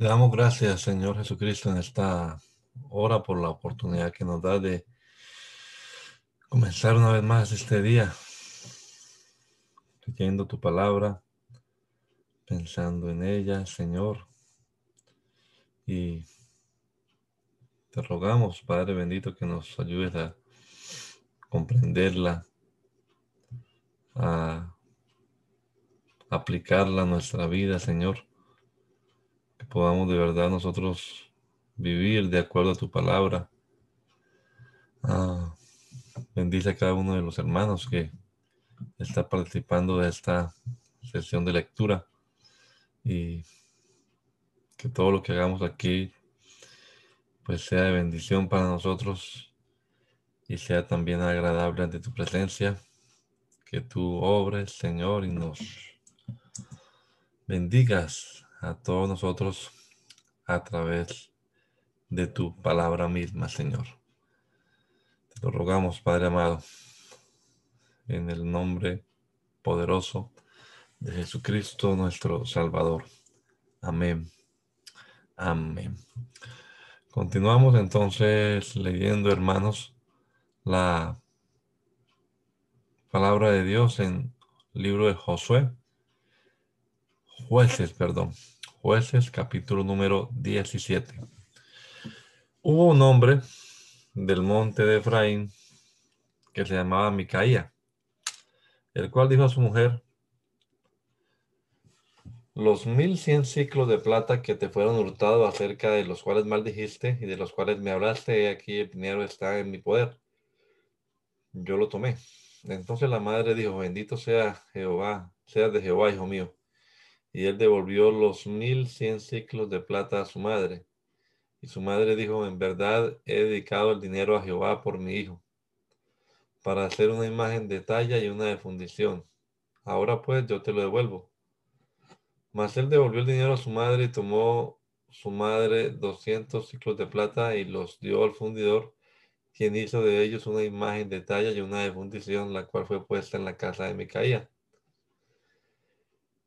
Le damos gracias, Señor Jesucristo, en esta hora por la oportunidad que nos da de comenzar una vez más este día, leyendo tu palabra, pensando en ella, Señor. Y te rogamos, Padre bendito, que nos ayudes a comprenderla, a aplicarla a nuestra vida, Señor que podamos de verdad nosotros vivir de acuerdo a tu palabra. Ah, bendice a cada uno de los hermanos que está participando de esta sesión de lectura y que todo lo que hagamos aquí pues sea de bendición para nosotros y sea también agradable ante tu presencia. Que tú obres, Señor, y nos bendigas a todos nosotros a través de tu palabra misma, Señor. Te lo rogamos, Padre amado, en el nombre poderoso de Jesucristo nuestro Salvador. Amén. Amén. Continuamos entonces leyendo, hermanos, la palabra de Dios en el libro de Josué, Jueces, perdón. Jueces, capítulo número 17. Hubo un hombre del monte de Efraín que se llamaba Micaía, el cual dijo a su mujer, los mil cien ciclos de plata que te fueron hurtados acerca de los cuales maldijiste y de los cuales me hablaste, aquí el dinero está en mi poder. Yo lo tomé. Entonces la madre dijo, bendito sea Jehová, sea de Jehová, hijo mío y él devolvió los mil cien ciclos de plata a su madre. Y su madre dijo, en verdad he dedicado el dinero a Jehová por mi hijo, para hacer una imagen de talla y una de fundición. Ahora pues yo te lo devuelvo. Mas él devolvió el dinero a su madre y tomó su madre doscientos ciclos de plata y los dio al fundidor, quien hizo de ellos una imagen de talla y una de fundición, la cual fue puesta en la casa de Micaía.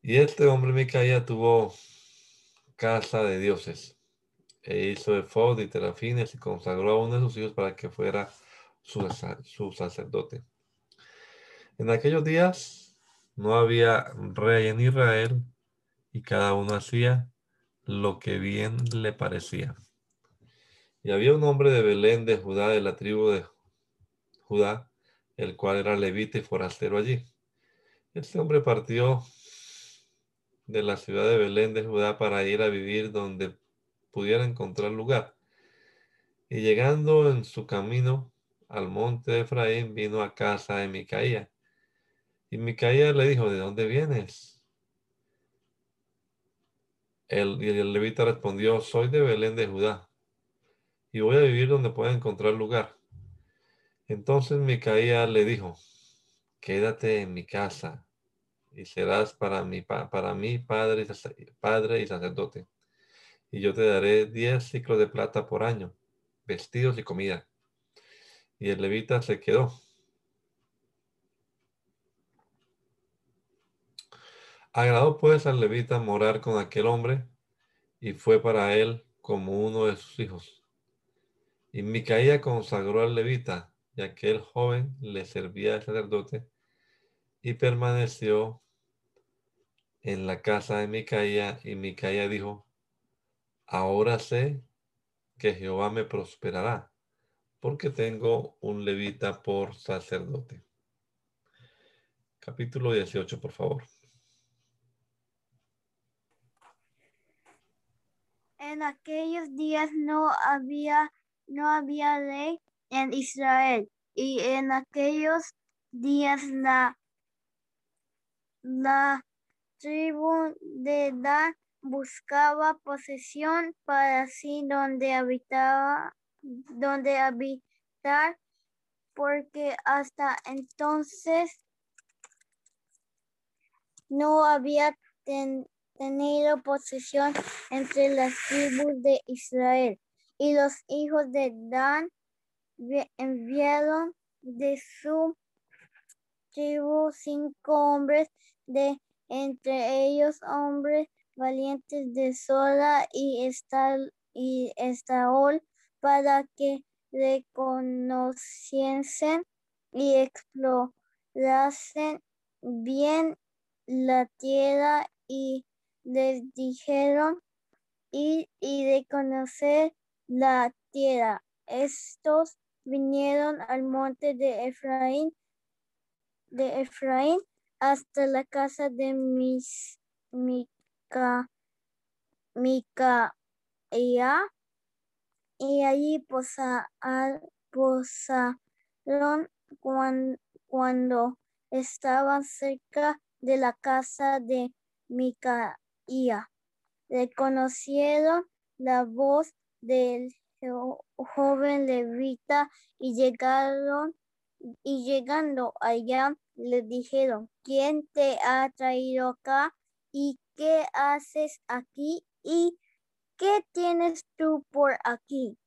Y este hombre Micaía tuvo casa de dioses e hizo efod y terafines y consagró a uno de sus hijos para que fuera su, su sacerdote. En aquellos días no había rey en Israel y cada uno hacía lo que bien le parecía. Y había un hombre de Belén de Judá, de la tribu de Judá, el cual era levita y forastero allí. Este hombre partió de la ciudad de Belén de Judá para ir a vivir donde pudiera encontrar lugar. Y llegando en su camino al monte de Efraín, vino a casa de Micaía. Y Micaía le dijo, ¿de dónde vienes? Y el levita respondió, soy de Belén de Judá, y voy a vivir donde pueda encontrar lugar. Entonces Micaía le dijo, quédate en mi casa y serás para mí, para mí padre, padre y sacerdote. Y yo te daré diez ciclos de plata por año, vestidos y comida. Y el levita se quedó. Agradó pues al levita morar con aquel hombre y fue para él como uno de sus hijos. Y Micaía consagró al levita, y aquel joven le servía de sacerdote y permaneció en la casa de Micaía y Micaía dijo, ahora sé que Jehová me prosperará, porque tengo un levita por sacerdote. Capítulo 18, por favor. En aquellos días no había, no había ley en Israel, Y en aquellos días la, la tribu de Dan buscaba posesión para sí donde habitaba, donde habitar, porque hasta entonces no había tenido posesión entre las tribus de Israel. Y los hijos de Dan enviaron de su tribu cinco hombres de entre ellos hombres valientes de Sola y, Estal, y Estaol para que reconociesen y explorasen bien la tierra y les dijeron ir y reconocer la tierra. Estos vinieron al monte de Efraín, de Efraín hasta la casa de mis, Mica, y allí posa, posaron cuando estaban cerca de la casa de Micaía. Reconocieron la voz del joven levita y llegaron y llegando allá le dijeron, ¿quién te ha traído acá? ¿Y qué haces aquí? ¿Y qué tienes tú por aquí?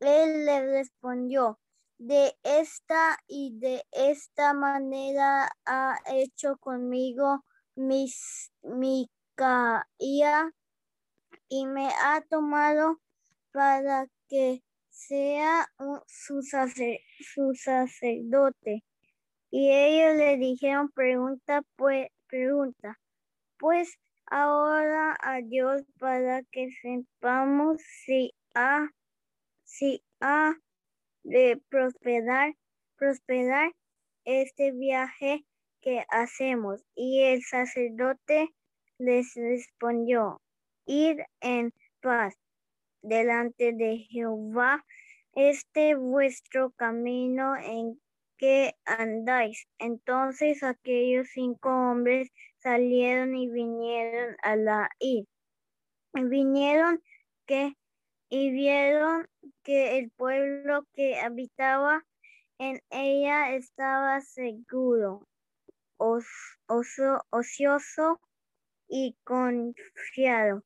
Él le respondió, de esta y de esta manera ha hecho conmigo mis, mi caía y me ha tomado para que sea su, su sacerdote. Y ellos le dijeron, pregunta, pues, pregunta, pues ahora a Dios para que sepamos si ha, si ha de prosperar, prosperar este viaje que hacemos. Y el sacerdote les respondió, ir en paz delante de Jehová este vuestro camino en que andáis. Entonces aquellos cinco hombres salieron y vinieron a la id. Vinieron que y vieron que el pueblo que habitaba en ella estaba seguro, ocioso y confiado,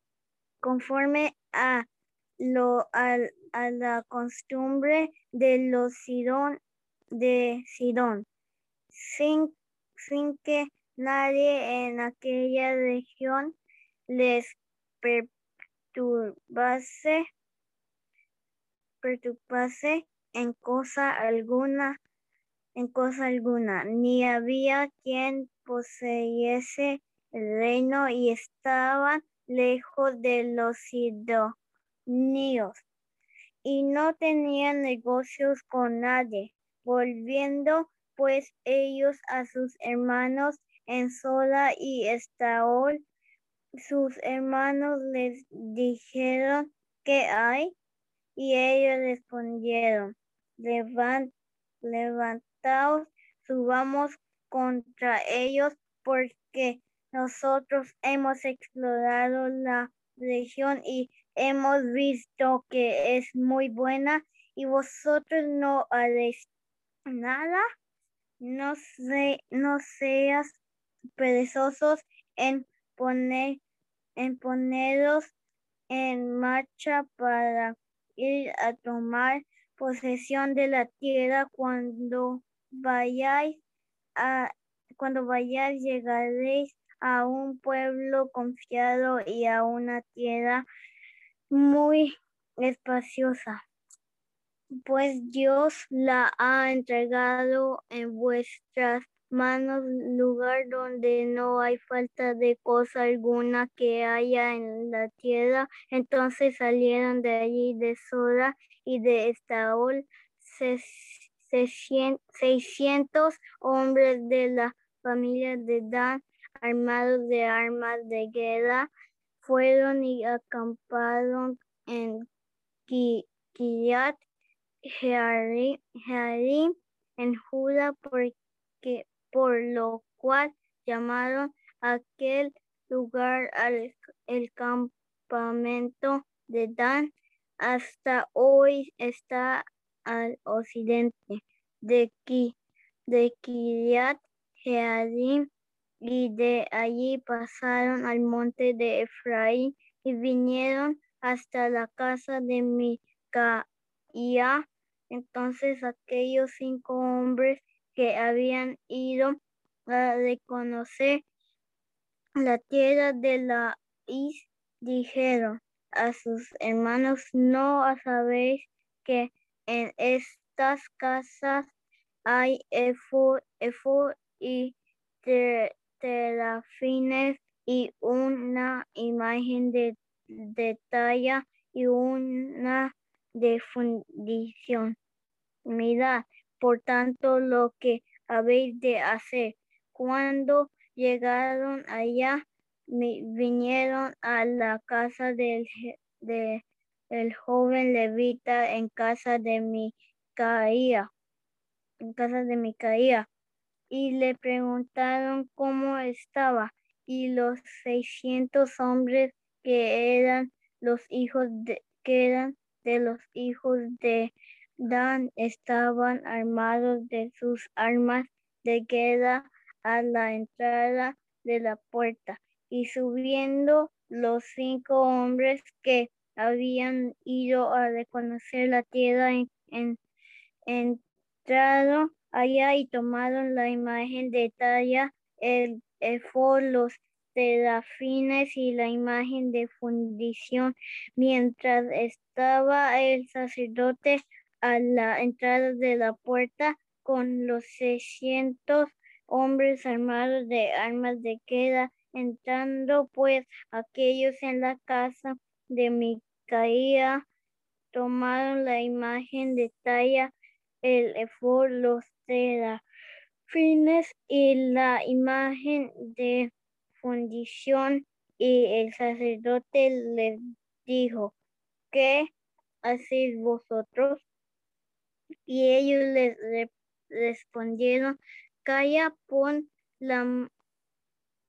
conforme a lo a, a la costumbre de los Sidón de Sidón, sin, sin que nadie en aquella región les perturbase, perturbase en cosa alguna, en cosa alguna, ni había quien poseyese el reino y estaban lejos de los sidonios y no tenían negocios con nadie Volviendo pues ellos a sus hermanos en Sola y Estaol, sus hermanos les dijeron, ¿qué hay? Y ellos respondieron, Levant, levantaos, subamos contra ellos, porque nosotros hemos explorado la región y hemos visto que es muy buena y vosotros no haréis nada, no, se, no seas perezosos en poner en poneros en marcha para ir a tomar posesión de la tierra cuando vayáis a cuando vayáis llegaréis a un pueblo confiado y a una tierra muy espaciosa pues Dios la ha entregado en vuestras manos, lugar donde no hay falta de cosa alguna que haya en la tierra. Entonces salieron de allí de Sora y de Estaol seiscientos hombres de la familia de Dan, armados de armas de guerra, fueron y acamparon en Kiriat Jearim en Judá, porque, por lo cual llamaron aquel lugar al el campamento de Dan. Hasta hoy está al occidente de, Ki, de Kiriat Jearim y de allí pasaron al monte de Efraín y vinieron hasta la casa de Micaía. Entonces aquellos cinco hombres que habían ido a reconocer la tierra de la Is dijeron a sus hermanos, no sabéis que en estas casas hay efod, y terafines y una imagen de, de talla y una de fundición. Mirad, por tanto, lo que habéis de hacer. Cuando llegaron allá, vinieron a la casa del, de, joven levita en casa de Micaía, en casa de Micaía, y le preguntaron cómo estaba, y los seiscientos hombres que eran los hijos de, que eran de los hijos de Dan estaban armados de sus armas de guerra a la entrada de la puerta y subiendo los cinco hombres que habían ido a reconocer la tierra en, entrado allá y tomaron la imagen de talla, el efod, los serafines y la imagen de fundición, mientras estaba el sacerdote a la entrada de la puerta con los seiscientos hombres armados de armas de queda, entrando pues aquellos en la casa de Micaía, tomaron la imagen de talla, el efod, los fines y la imagen de fundición, y el sacerdote les dijo, ¿qué hacéis vosotros? Y ellos les respondieron, Calla, pon la,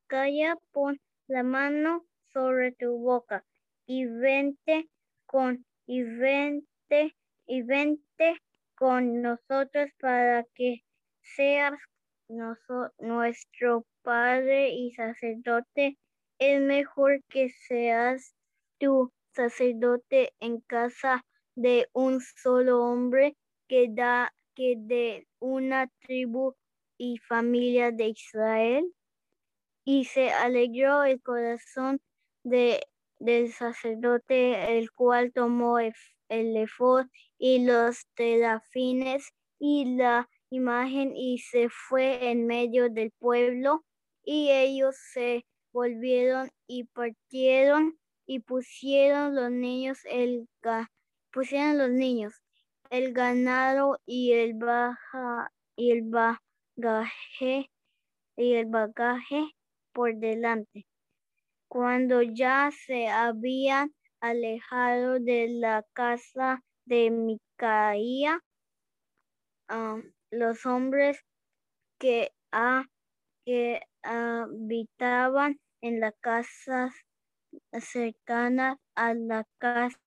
calla, pon la mano sobre tu boca y vente con, y vente, y vente con nosotros para que seas nuestro Padre y sacerdote. Es mejor que seas tu sacerdote en casa de un solo hombre que da que de una tribu y familia de Israel. Y se alegró el corazón de, del sacerdote, el cual tomó el, efod y los terafines y la imagen y se fue en medio del pueblo y ellos se volvieron y partieron y pusieron los niños el pusieron los niños el ganado y el baja y el bagaje y el bagaje por delante. Cuando ya se habían alejado de la casa de Micaía, um, los hombres que, que habitaban en las casas cercanas a la casa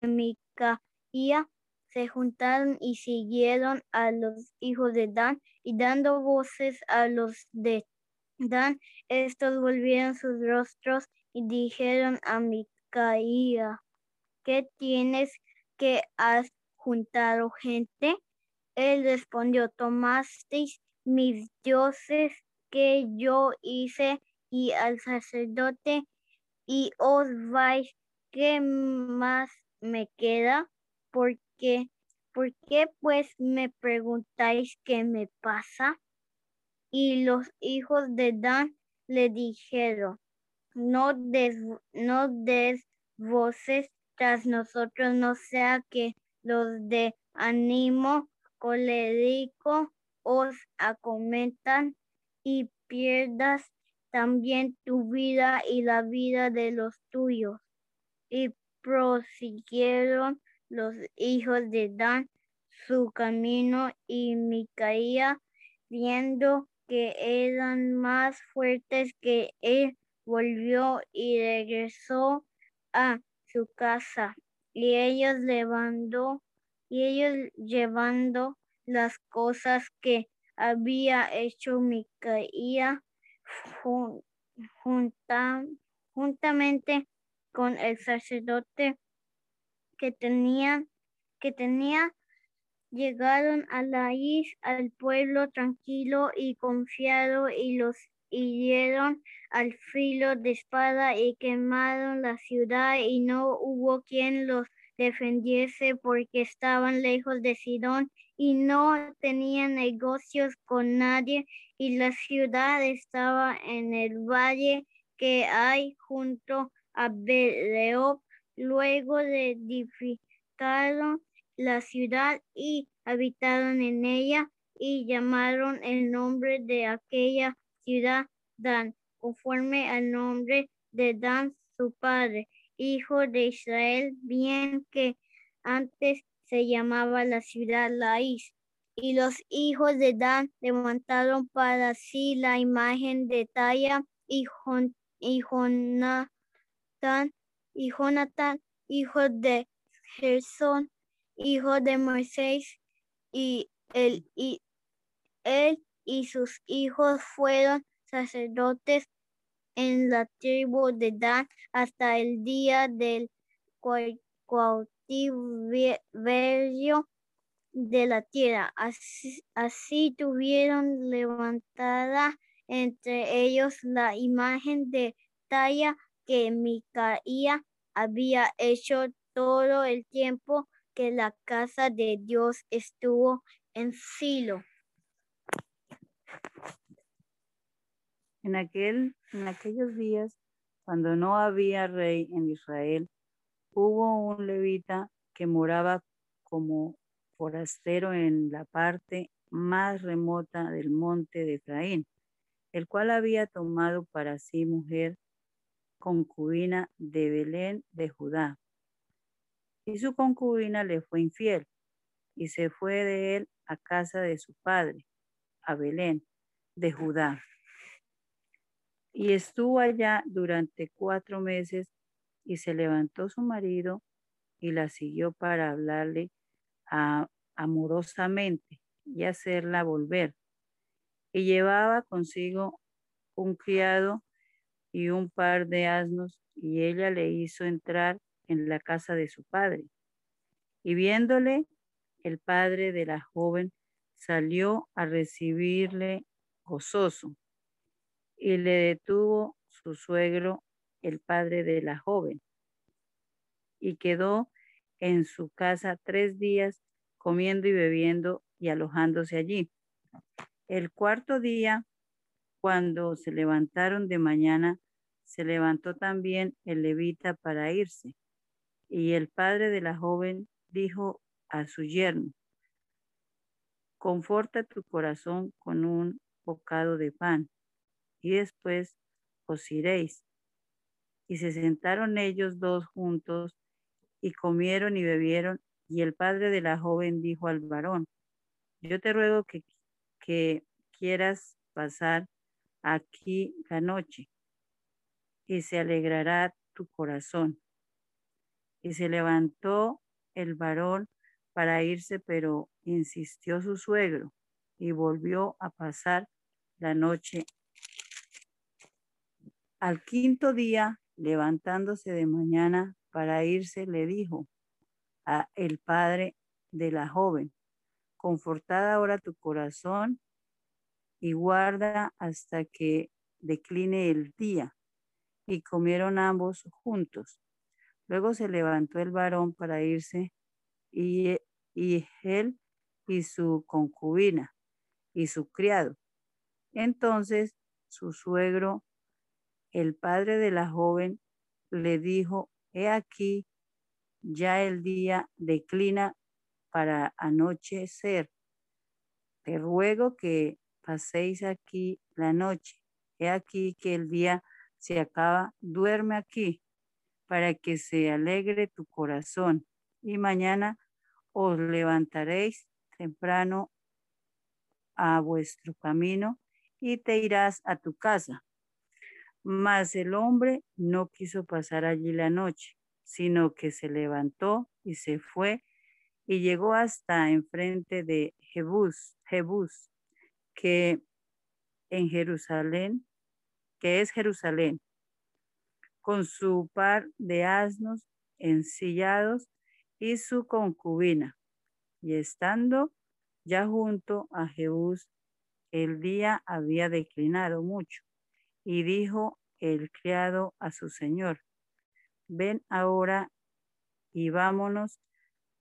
de Micaía se juntaron y siguieron a los hijos de Dan y dando voces a los de Dan, estos volvieron sus rostros y dijeron a Micaía, ¿qué tienes que has juntado gente? Él respondió, tomasteis mis dioses que yo hice y al sacerdote y os vais, ¿qué más me queda? Porque ¿Por qué pues me preguntáis qué me pasa? Y los hijos de Dan le dijeron, no des, no des voces tras nosotros, no sea que los de ánimo colérico os acometan y pierdas también tu vida y la vida de los tuyos. Y prosiguieron los hijos de Dan su camino y Micaía, viendo que eran más fuertes que él, volvió y regresó a su casa. Y ellos levantó, y ellos llevando las cosas que había hecho Micaía juntamente con el sacerdote que tenía, que tenía llegaron a la isla, al pueblo tranquilo y confiado y los hirieron al filo de espada y quemaron la ciudad y no hubo quien los defendiese porque estaban lejos de Sidón y no tenían negocios con nadie y la ciudad estaba en el valle que hay junto a Beleop. Luego de edificaron la ciudad y habitaron en ella y llamaron el nombre de aquella ciudad Dan, conforme al nombre de Dan su padre hijo de Israel, bien que antes se llamaba la ciudad Laís. Y los hijos de Dan levantaron para sí la imagen de Taya y, Jonathan, y Jonathan, hijo de Gerson, hijo de Moisés, y él, y él y sus hijos fueron sacerdotes en la tribu de Dan hasta el día del cautiverio de la tierra. Así, tuvieron levantada entre ellos la imagen de talla que Micaía había hecho todo el tiempo que la casa de Dios estuvo en Silo. En, aquel, en aquellos días, cuando no había rey en Israel, hubo un levita que moraba como forastero en la parte más remota del monte de Efraín, el cual había tomado para sí mujer concubina de Belén de Judá. Y su concubina le fue infiel y se fue de él a casa de su padre, a Belén de Judá. Y estuvo allá durante cuatro meses y se levantó su marido y la siguió para hablarle amorosamente y hacerla volver. Y llevaba consigo un criado y un par de asnos y ella le hizo entrar en la casa de su padre. Y viéndole, el padre de la joven salió a recibirle gozoso y le detuvo su suegro, el padre de la joven, y quedó en su casa tres días comiendo y bebiendo y alojándose allí. El cuarto día, cuando se levantaron de mañana, se levantó también el levita para irse. Y el padre de la joven dijo a su yerno, conforta tu corazón con un bocado de pan y después os iréis. Y se sentaron ellos dos juntos y comieron y bebieron, y el padre de la joven dijo al varón, yo te ruego que, que quieras pasar aquí la noche, y se alegrará tu corazón. Y se levantó el varón para irse, pero insistió su suegro y volvió a pasar la noche al quinto día, levantándose de mañana para irse, le dijo a el padre de la joven, confortada ahora tu corazón y guarda hasta que decline el día. Y comieron ambos juntos. Luego se levantó el varón para irse y, y él y su concubina y su criado. Entonces su suegro el padre de la joven le dijo, he aquí, ya el día declina para anochecer. Te ruego que paséis aquí la noche. He aquí que el día se acaba, duerme aquí, para que se alegre tu corazón. Y mañana os levantaréis temprano a vuestro camino y te irás a tu casa. Mas el hombre no quiso pasar allí la noche, sino que se levantó y se fue y llegó hasta enfrente de Jebús, Jebús, que en Jerusalén, que es Jerusalén, con su par de asnos ensillados y su concubina. Y estando ya junto a Jebús, el día había declinado mucho. Y dijo el criado a su señor, ven ahora y vámonos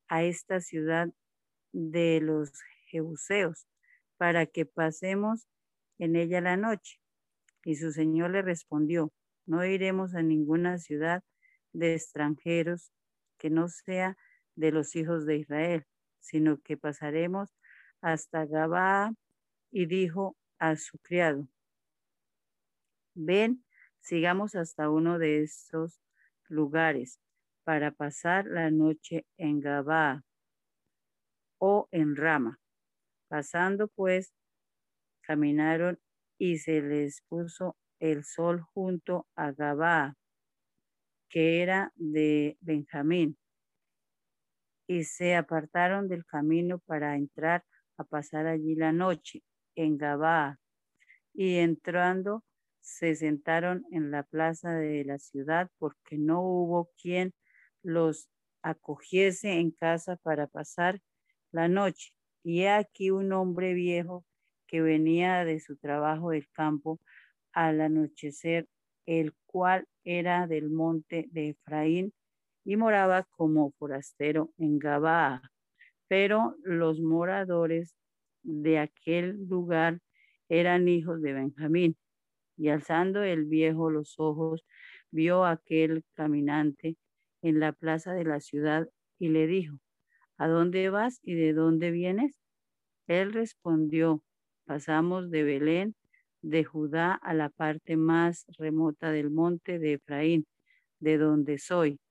a esta ciudad de los Jebuseos, para que pasemos en ella la noche. Y su señor le respondió, no iremos a ninguna ciudad de extranjeros que no sea de los hijos de Israel, sino que pasaremos hasta Gabaa y dijo a su criado, ven, sigamos hasta uno de estos lugares para pasar la noche en Gabaa o en Rama. Pasando pues, caminaron y se les puso el sol junto a Gabaa, que era de Benjamín, y se apartaron del camino para entrar a pasar allí la noche en Gabaa, y entrando se sentaron en la plaza de la ciudad porque no hubo quien los acogiese en casa para pasar la noche. Y aquí un hombre viejo que venía de su trabajo del campo al anochecer, el cual era del monte de Efraín y moraba como forastero en Gabaa. Pero los moradores de aquel lugar eran hijos de Benjamín. Y alzando el viejo los ojos, vio aquel caminante en la plaza de la ciudad y le dijo, ¿a dónde vas y de dónde vienes? Él respondió, pasamos de Belén, de Judá, a la parte más remota del monte de Efraín, de donde soy,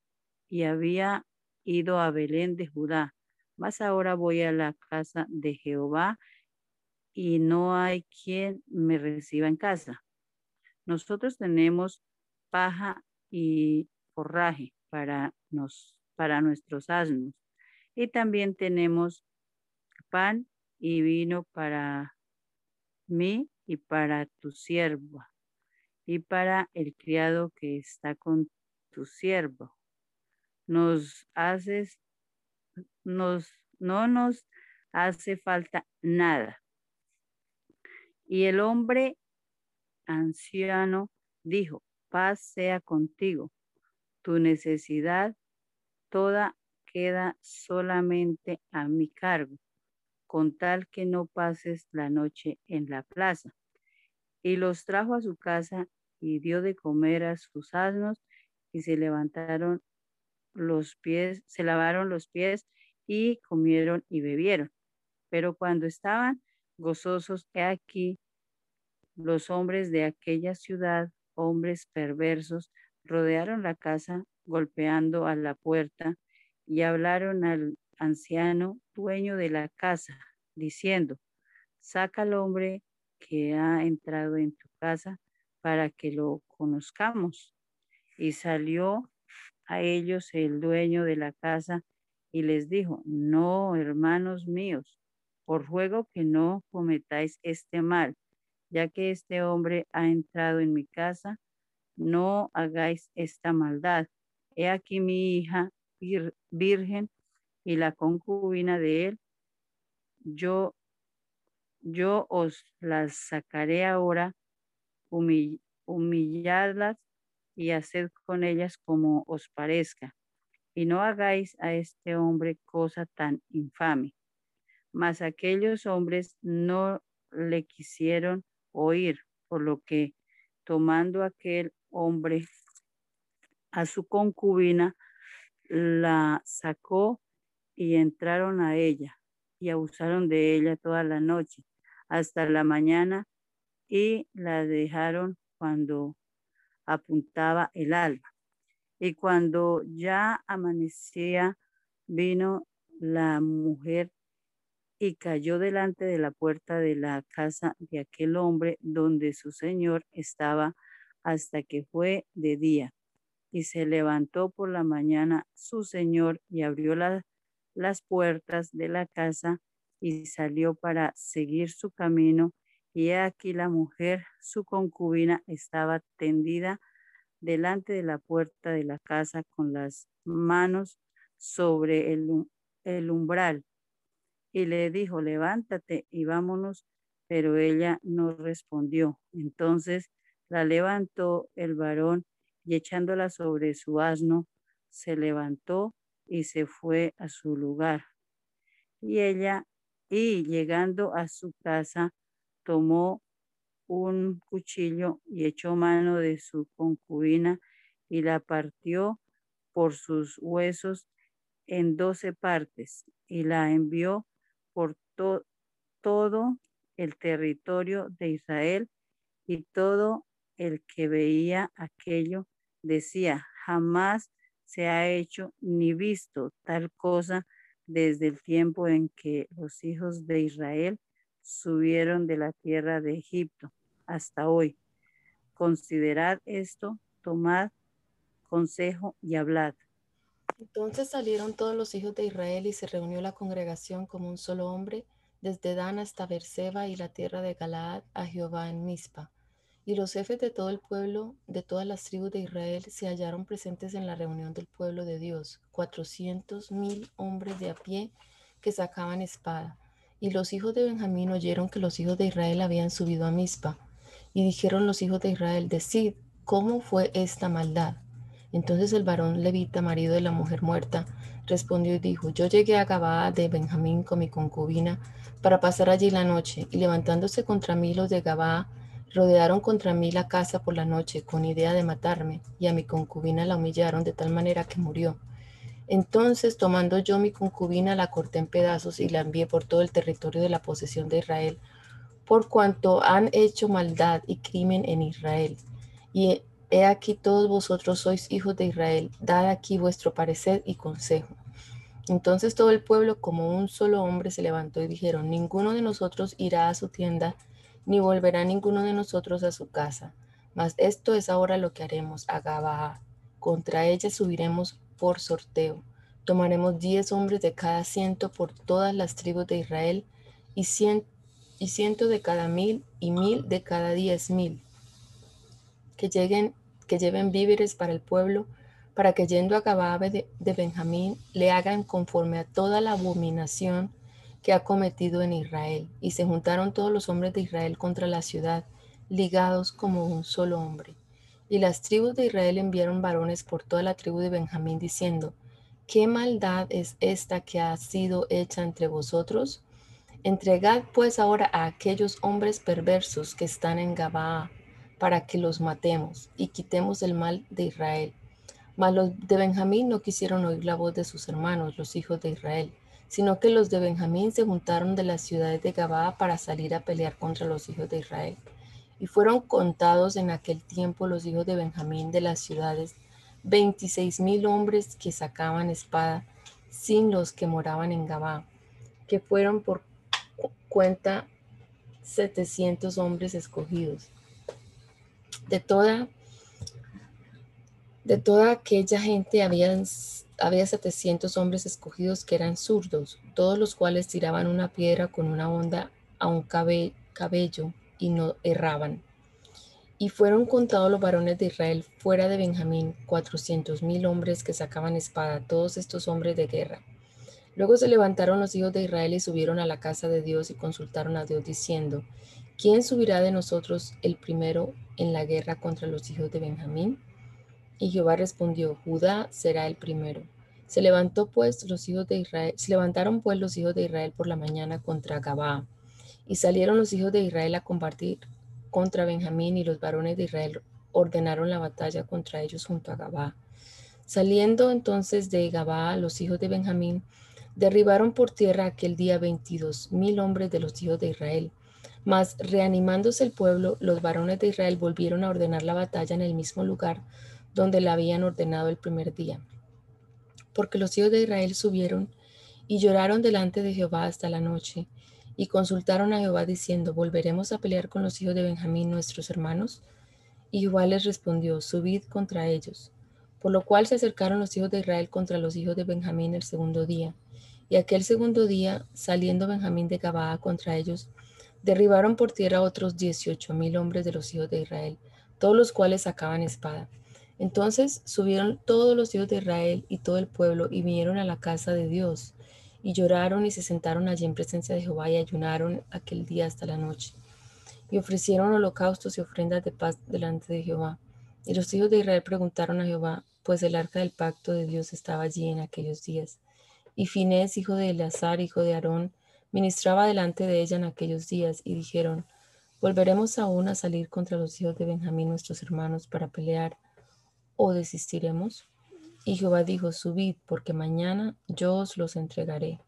y había ido a Belén de Judá, mas ahora voy a la casa de Jehová y no hay quien me reciba en casa. Nosotros tenemos paja y forraje para, nos, para nuestros asnos y también tenemos pan y vino para mí y para tu sierva y para el criado que está con tu siervo. Nos haces, nos, no nos hace falta nada. Y el hombre anciano dijo, paz sea contigo. Tu necesidad toda queda solamente a mi cargo con tal que no pases la noche en la plaza. Y los trajo a su casa y dio de comer a sus asnos y se levantaron los pies, se lavaron los pies y comieron y bebieron. Pero cuando estaban gozosos, he aquí los hombres de aquella ciudad, hombres perversos, rodearon la casa golpeando a la puerta y hablaron al anciano, dueño de la casa, diciendo, saca al hombre que ha entrado en tu casa para que lo conozcamos. Y salió a ellos el dueño de la casa y les dijo, no, hermanos míos, por ruego que no cometáis este mal, ya que este hombre ha entrado en mi casa, no hagáis esta maldad. He aquí mi hija virgen y la concubina de él, yo, yo os las sacaré ahora, humilladlas y haced con ellas como os parezca, y no hagáis a este hombre cosa tan infame. Mas aquellos hombres no le quisieron oír, por lo que tomando aquel hombre a su concubina, la sacó y entraron a ella y abusaron de ella toda la noche hasta la mañana y la dejaron cuando apuntaba el alba. Y cuando ya amanecía, vino la mujer y cayó delante de la puerta de la casa de aquel hombre donde su señor estaba hasta que fue de día. Y se levantó por la mañana su señor y abrió las puertas de la casa y salió para seguir su camino. Y aquí la mujer, su concubina, estaba tendida delante de la puerta de la casa con las manos sobre el, el umbral y le dijo, levántate y vámonos, pero ella no respondió. Entonces la levantó el varón y echándola sobre su asno, se levantó y se fue a su lugar. Y ella, y llegando a su casa, tomó un cuchillo y echó mano de su concubina y la partió por sus huesos en doce partes y la envió por todo el territorio de Israel y todo el que veía aquello decía, jamás se ha hecho ni visto tal cosa desde el tiempo en que los hijos de Israel subieron de la tierra de Egipto hasta hoy. Considerad esto, tomad consejo y hablad. Entonces salieron todos los hijos de Israel y se reunió la congregación como un solo hombre, desde Dan hasta Berseba y la tierra de Galaad a Jehová en Mizpa. Y los jefes de todo el pueblo, de todas las tribus de Israel, se hallaron presentes en la reunión del pueblo de Dios, cuatrocientos mil hombres de a pie que sacaban espada. Y los hijos de Benjamín oyeron que los hijos de Israel habían subido a Mizpa. Y dijeron los hijos de Israel, decid, ¿cómo fue esta maldad? Entonces el varón levita, marido de la mujer muerta, respondió y dijo, yo llegué a Gabaa de Benjamín con mi concubina para pasar allí la noche, y levantándose contra mí los de Gabaa, rodearon contra mí la casa por la noche con idea de matarme, y a mi concubina la humillaron de tal manera que murió. Entonces, tomando yo mi concubina, la corté en pedazos y la envié por todo el territorio de la posesión de Israel, por cuanto han hecho maldad y crimen en Israel. Y He aquí todos vosotros sois hijos de Israel, dad aquí vuestro parecer y consejo. Entonces todo el pueblo como un solo hombre se levantó y dijeron, ninguno de nosotros irá a su tienda, ni volverá ninguno de nosotros a su casa. Mas esto es ahora lo que haremos a Gabaa. Contra ella subiremos por sorteo. Tomaremos diez hombres de cada ciento por todas las tribus de Israel, y, y ciento de cada mil, y mil de cada diez mil que lleguen, que lleven víveres para el pueblo, para que yendo a Gababe de, de Benjamín le hagan conforme a toda la abominación que ha cometido en Israel. Y se juntaron todos los hombres de Israel contra la ciudad, ligados como un solo hombre. Y las tribus de Israel enviaron varones por toda la tribu de Benjamín, diciendo, ¿qué maldad es esta que ha sido hecha entre vosotros? Entregad pues ahora a aquellos hombres perversos que están en Gabaa para que los matemos y quitemos el mal de Israel. Mas los de Benjamín no quisieron oír la voz de sus hermanos, los hijos de Israel, sino que los de Benjamín se juntaron de las ciudades de Gabaa para salir a pelear contra los hijos de Israel. Y fueron contados en aquel tiempo los hijos de Benjamín de las ciudades, veintiséis mil hombres que sacaban espada, sin los que moraban en Gabaa, que fueron por cuenta setecientos hombres escogidos de toda, de toda aquella gente había, había 700 hombres escogidos que eran zurdos, todos los cuales tiraban una piedra con una onda a un cabello y no erraban. Y fueron contados los varones de Israel fuera de Benjamín, cuatrocientos mil hombres que sacaban espada, todos estos hombres de guerra. Luego se levantaron los hijos de Israel y subieron a la casa de Dios y consultaron a Dios diciendo, ¿quién subirá de nosotros el primero en la guerra contra los hijos de Benjamín? Y Jehová respondió, Judá será el primero. Se levantó pues los hijos de Israel, se levantaron pues los hijos de Israel por la mañana contra Gabá, y salieron los hijos de Israel a combatir contra Benjamín, y los varones de Israel ordenaron la batalla contra ellos junto a Gabá. Saliendo entonces de Gabá los hijos de Benjamín, derribaron por tierra aquel día veintidós mil hombres de los hijos de Israel, mas reanimándose el pueblo, los varones de Israel volvieron a ordenar la batalla en el mismo lugar donde la habían ordenado el primer día. Porque los hijos de Israel subieron Y lloraron delante de Jehová hasta la noche, y consultaron a Jehová diciendo, ¿volveremos a pelear con los hijos de Benjamín, nuestros hermanos? Y Jehová les respondió, subid contra ellos. Por lo cual se acercaron los hijos de Israel contra los hijos de Benjamín el segundo día. Y aquel segundo día, saliendo Benjamín de Gabaa contra ellos, derribaron por tierra otros dieciocho mil hombres de los hijos de Israel, todos los cuales sacaban espada. Entonces subieron todos los hijos de Israel y todo el pueblo y vinieron a la casa de Dios y lloraron y se sentaron allí en presencia de Jehová y ayunaron aquel día hasta la noche. Y ofrecieron holocaustos y ofrendas de paz delante de Jehová. Y los hijos de Israel preguntaron a Jehová, pues el arca del pacto de Dios estaba allí en aquellos días. Y Finés, hijo de Eleazar, hijo de Aarón, ministraba delante de ella en aquellos días, y dijeron, ¿volveremos aún a salir contra los hijos de Benjamín, nuestros hermanos, para pelear, o desistiremos? Y Jehová dijo, subid, porque mañana yo os los entregaré.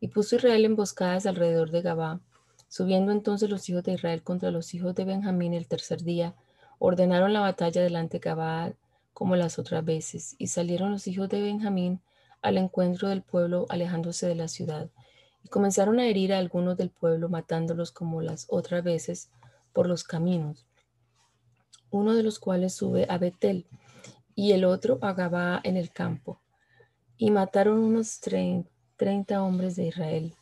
Y puso Israel emboscadas alrededor de Gabá. Subiendo entonces los hijos de Israel contra los hijos de Benjamín el tercer día, ordenaron la batalla delante de Gabá como las otras veces, y salieron los hijos de Benjamín al encuentro del pueblo, alejándose de la ciudad, comenzaron a herir a algunos del pueblo, matándolos como las otras veces por los caminos, uno de los cuales sube a Betel y el otro a Gabá en el campo, y mataron unos treinta hombres de Israel.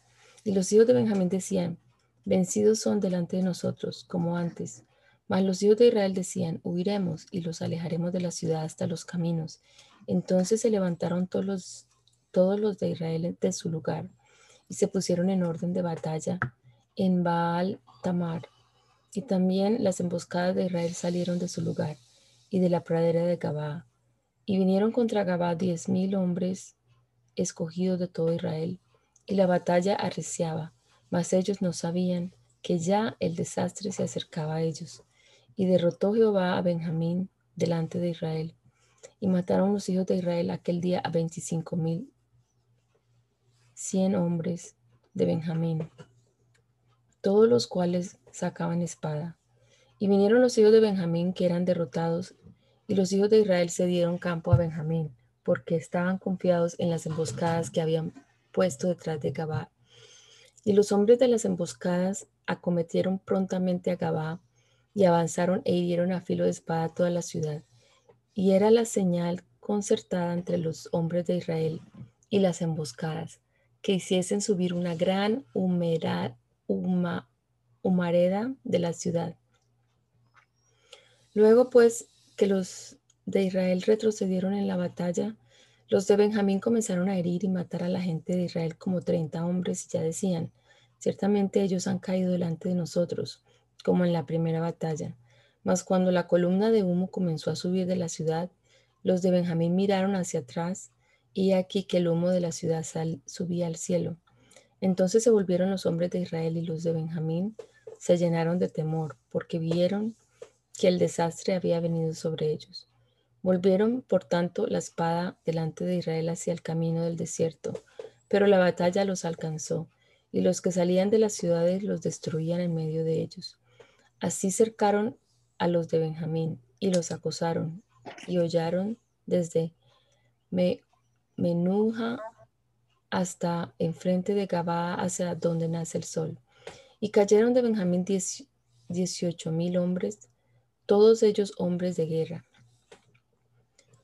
Y los hijos de Benjamín decían, vencidos son delante de nosotros, como antes, mas los hijos de Israel decían, huiremos y los alejaremos de la ciudad hasta los caminos. Entonces se levantaron todos los, todos los de Israel de su lugar y se pusieron en orden de batalla en Baal Tamar. Y también las emboscadas de Israel salieron de su lugar y de la pradera de Gabá. Y vinieron contra Gabá diez mil hombres escogidos de todo Israel. Y la batalla arreciaba, mas ellos no sabían que ya el desastre se acercaba a ellos. Y derrotó Jehová a Benjamín delante de Israel. Y mataron los hijos de Israel aquel día a veinticinco mil cien hombres de Benjamín, todos los cuales sacaban espada. Y vinieron los hijos de Benjamín que eran derrotados, y los hijos de Israel se dieron campo a Benjamín, porque estaban confiados en las emboscadas que habían puesto detrás de Gabá. Y los hombres de las emboscadas acometieron prontamente a Gabá y avanzaron e hirieron a filo de espada toda la ciudad. Y era la señal concertada entre los hombres de Israel y las emboscadas, que hiciesen subir una gran humareda de la ciudad. Luego pues que los de Israel retrocedieron en la batalla, los de Benjamín comenzaron a herir y matar a la gente de Israel como treinta hombres y ya decían, ciertamente ellos han caído delante de nosotros como en la primera batalla. Mas cuando la columna de humo comenzó a subir de la ciudad, los de Benjamín miraron hacia atrás y aquí que el humo de la ciudad subía al cielo. Entonces se volvieron los hombres de Israel y los de Benjamín se llenaron de temor porque vieron que el desastre había venido sobre ellos. Volvieron, por tanto, la espada delante de Israel hacia el camino del desierto, pero la batalla los alcanzó, y los que salían de las ciudades los destruían en medio de ellos. Así cercaron a los de Benjamín y los acosaron y hollaron desde Menuja hasta enfrente de Gabá hacia donde nace el sol. Y cayeron de Benjamín dieciocho mil hombres, todos ellos hombres de guerra.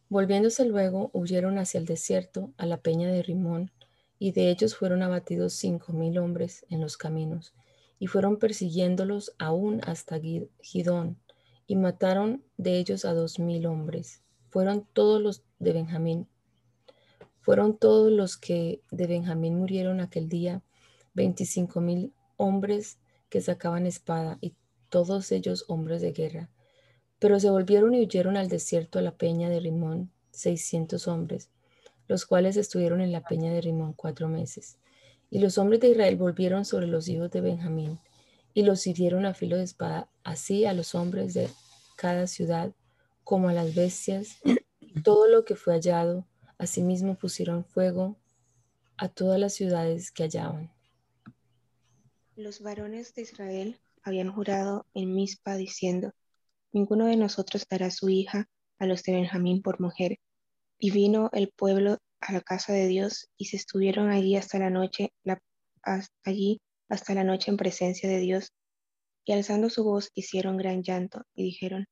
Volviéndose luego, huyeron hacia el desierto, a la peña de Rimón, y de ellos fueron abatidos cinco mil hombres en los caminos y fueron persiguiéndolos aún hasta Gidón, y mataron de ellos a dos mil hombres. Fueron todos los de Benjamín. Fueron todos los que de Benjamín murieron aquel día, veinticinco mil hombres que sacaban espada, y todos ellos hombres de guerra. Pero se volvieron y huyeron al desierto a la peña de Rimón, seiscientos hombres, los cuales estuvieron en la peña de Rimón cuatro meses. Y los hombres de Israel volvieron sobre los hijos de Benjamín y los hirieron a filo de espada, así a los hombres de cada ciudad como a las bestias, todo lo que fue hallado. Asimismo pusieron fuego a todas las ciudades que hallaban. Los varones de Israel habían jurado en Mizpa diciendo, ninguno de nosotros dará su hija a los de Benjamín por mujer. Y vino el pueblo a la casa de Dios y se estuvieron allí hasta la noche, la- allí hasta la noche en presencia de Dios, y alzando su voz hicieron gran llanto y dijeron,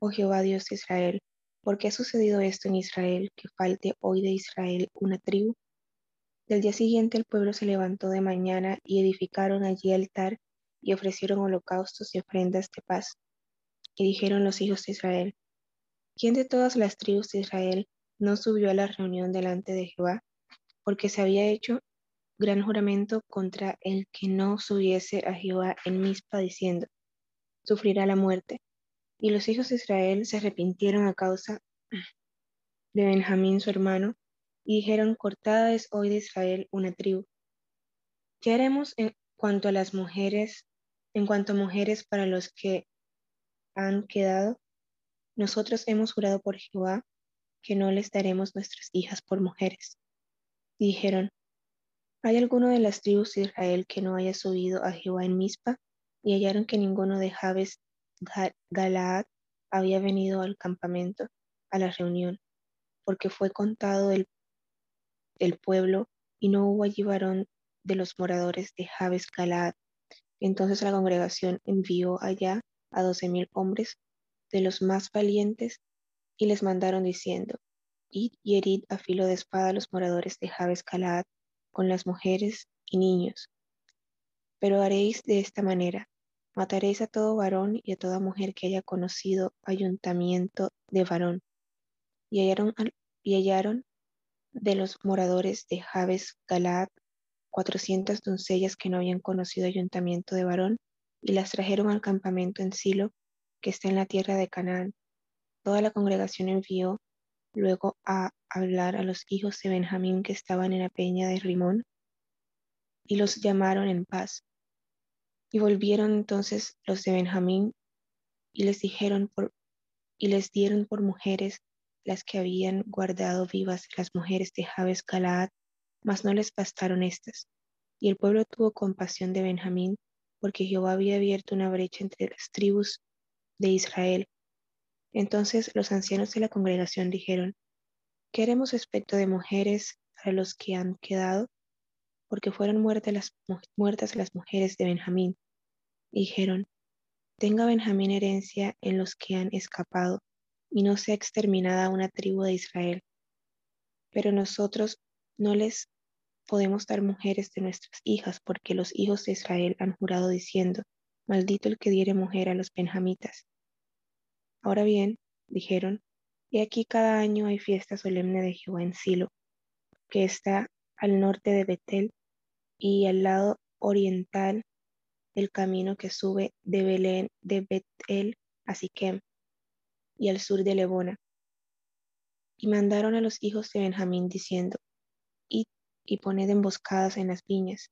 Oh Jehová Dios de Israel, ¿por qué ha sucedido esto en Israel, que falte hoy de Israel una tribu? Del día siguiente el pueblo se levantó de mañana y edificaron allí altar y ofrecieron holocaustos y ofrendas de paz. Y dijeron los hijos de Israel, ¿quién de todas las tribus de Israel no subió a la reunión delante de Jehová? Porque se había hecho gran juramento contra el que no subiese a Jehová en Mizpa, diciendo, sufrirá la muerte. Y los hijos de Israel se arrepintieron a causa de Benjamín su hermano, y dijeron, cortada es hoy de Israel una tribu. ¿Qué haremos en cuanto a las mujeres, en cuanto a mujeres para los que han quedado? Nosotros hemos jurado por Jehová que no les daremos nuestras hijas por mujeres. Dijeron, ¿hay alguno de las tribus de Israel que no haya subido a Jehová en Mizpa? Y hallaron que ninguno de Jabes Galaad había venido al campamento, a la reunión, porque fue contado el, el pueblo y no hubo allí varón de los moradores de Jabes Galaad. Entonces la congregación envió allá a doce mil hombres de los más valientes y les mandaron diciendo, Id y herid a filo de espada los moradores de Jabes Galaad con las mujeres y niños. Pero haréis de esta manera, mataréis a todo varón y a toda mujer que haya conocido ayuntamiento de varón. Y hallaron, de los moradores de Jabes Galaad cuatrocientas doncellas que no habían conocido ayuntamiento de varón, y las trajeron al campamento en Silo, que está en la tierra de Canaán. Toda la congregación envió luego a hablar a los hijos de Benjamín que estaban en la peña de Rimón, y los llamaron en paz. Y volvieron entonces los de Benjamín y les dijeron por, y les dieron por mujeres las que habían guardado vivas las mujeres de Jabes Galaad, mas no les bastaron estas. Y el pueblo tuvo compasión de Benjamín, porque Jehová había abierto una brecha entre las tribus de Israel. Entonces los ancianos de la congregación dijeron, ¿qué haremos respecto de mujeres para los que han quedado? Porque fueron muertas las, mu- muertas las mujeres de Benjamín. Dijeron, tenga Benjamín herencia en los que han escapado, y no sea exterminada una tribu de Israel. Pero nosotros no les podemos dar mujeres de nuestras hijas, porque los hijos de Israel han jurado diciendo, maldito el que diere mujer a los benjamitas. Ahora bien, dijeron, y aquí cada año hay fiesta solemne de Jehová en Silo, que está al norte de Betel y al lado oriental del camino que sube de Belén, de Betel a Siquem, y al sur de Lebona. Y mandaron a los hijos de Benjamín diciendo, Id y poned emboscadas en las viñas,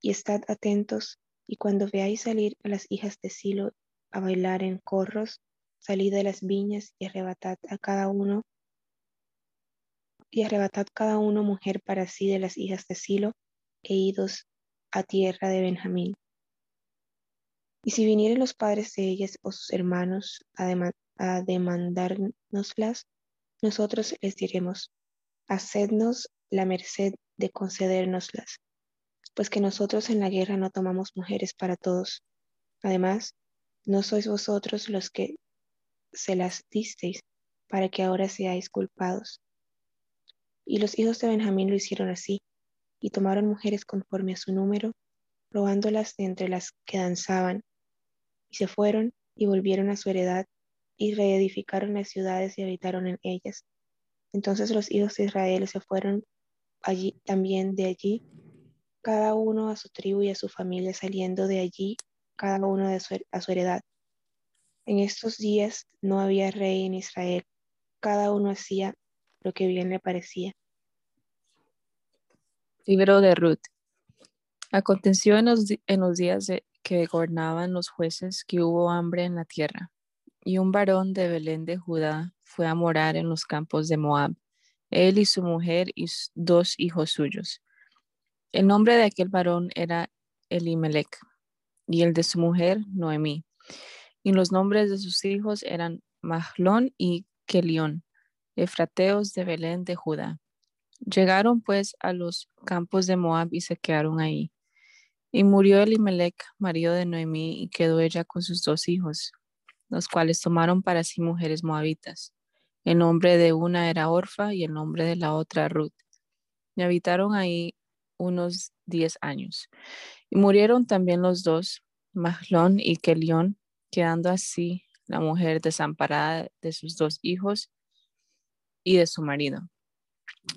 y estad atentos, y cuando veáis salir a las hijas de Silo a bailar en corros, salid de las viñas y arrebatad a cada uno, y arrebatad cada uno mujer para sí de las hijas de Silo, e idos a tierra de Benjamín. Y si vinieren los padres de ellas o sus hermanos a, dema- a demandárnoslas, nosotros les diremos, hacednos la merced de concedérnoslas, pues que nosotros en la guerra no tomamos mujeres para todos. Además, no sois vosotros los que se las disteis, para que ahora seáis culpados. Y los hijos de Benjamín lo hicieron así, y tomaron mujeres conforme a su número, robándolas de entre las que danzaban, y se fueron y volvieron a su heredad, y reedificaron las ciudades y habitaron en ellas. Entonces los hijos de Israel se fueron allí también de allí, cada uno a su tribu y a su familia, saliendo de allí, cada uno a su heredad. En estos días no había rey en Israel, cada uno hacía lo que bien le parecía. Libro de Ruth. Aconteció en los, los días que gobernaban los jueces que hubo hambre en la tierra, y un varón de Belén de Judá fue a morar en los campos de Moab, él y su mujer y dos hijos suyos. El nombre de aquel varón era Elimelech, y el de su mujer Noemí. Y los nombres de sus hijos eran Mahlón y Kelión, efrateos de Belén de Judá. Llegaron pues a los campos de Moab y se quedaron ahí. Y murió Elimelech, marido de Noemí, y quedó ella con sus dos hijos, los cuales tomaron para sí mujeres moabitas. El nombre de una era Orfa y el nombre de la otra Ruth. Y habitaron ahí unos diez años. Y murieron también los dos, Mahlón y Kelión, quedando así la mujer desamparada de sus dos hijos y de su marido.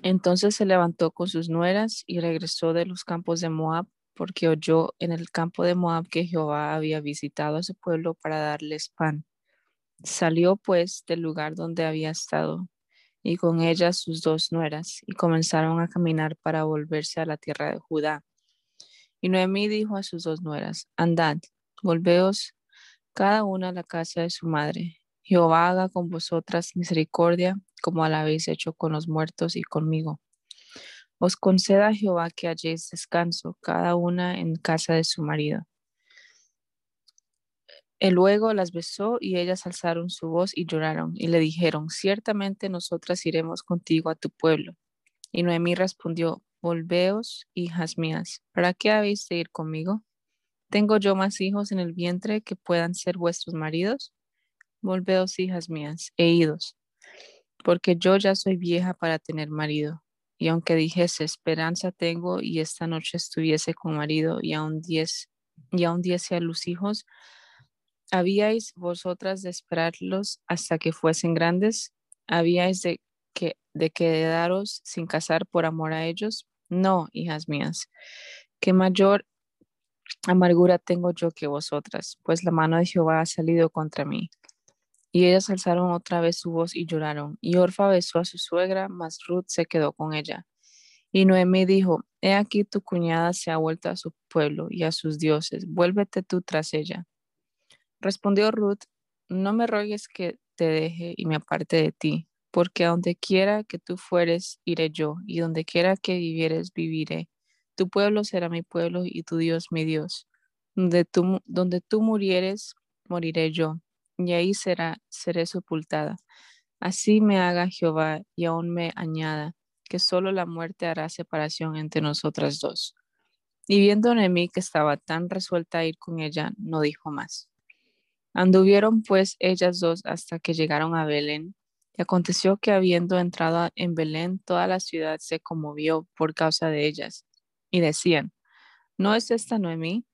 Entonces se levantó con sus nueras y regresó de los campos de Moab, porque oyó en el campo de Moab que Jehová había visitado a su pueblo para darles pan. Salió pues del lugar donde había estado y con ella sus dos nueras y comenzaron a caminar para volverse a la tierra de Judá. Y Noemí dijo a sus dos nueras, andad, volveos cada una a la casa de su madre. Jehová haga con vosotras misericordia, como la habéis hecho con los muertos y conmigo. Os conceda Jehová que halléis descanso, cada una en casa de su marido. Él luego las besó y ellas alzaron su voz y lloraron y le dijeron, ciertamente nosotras iremos contigo a tu pueblo. Y Noemí respondió, volveos, hijas mías, ¿para qué habéis de ir conmigo? ¿Tengo yo más hijos en el vientre que puedan ser vuestros maridos? Volveos, hijas mías, e idos, porque yo ya soy vieja para tener marido. Y aunque dijese, esperanza tengo, y esta noche estuviese con marido, y aún diez, y aún diese a los hijos, ¿habíais vosotras de esperarlos hasta que fuesen grandes? ¿Habíais de que de quedaros sin casar por amor a ellos? No, hijas mías, que mayor amargura tengo yo que vosotras, pues la mano de Jehová ha salido contra mí. Y ellas alzaron otra vez su voz y lloraron. Y Orfa besó a su suegra, mas Ruth se quedó con ella. Y Noemí dijo, He aquí tu cuñada se ha vuelto a su pueblo y a sus dioses, vuélvete tú tras ella. Respondió Ruth, No me rogues que te deje y me aparte de ti, porque a donde quiera que tú fueres, iré yo, y donde quiera que vivieres, viviré. Tu pueblo será mi pueblo y tu Dios mi Dios. Donde tú, donde tú murieres, moriré yo, y ahí será, seré sepultada. Así me haga Jehová y aún me añada, que solo la muerte hará separación entre nosotras dos. Y viendo Noemí que estaba tan resuelta a ir con ella, no dijo más. Anduvieron pues ellas dos hasta que llegaron a Belén. Y aconteció que habiendo entrado en Belén, toda la ciudad se conmovió por causa de ellas y decían, ¿no es esta Noemí?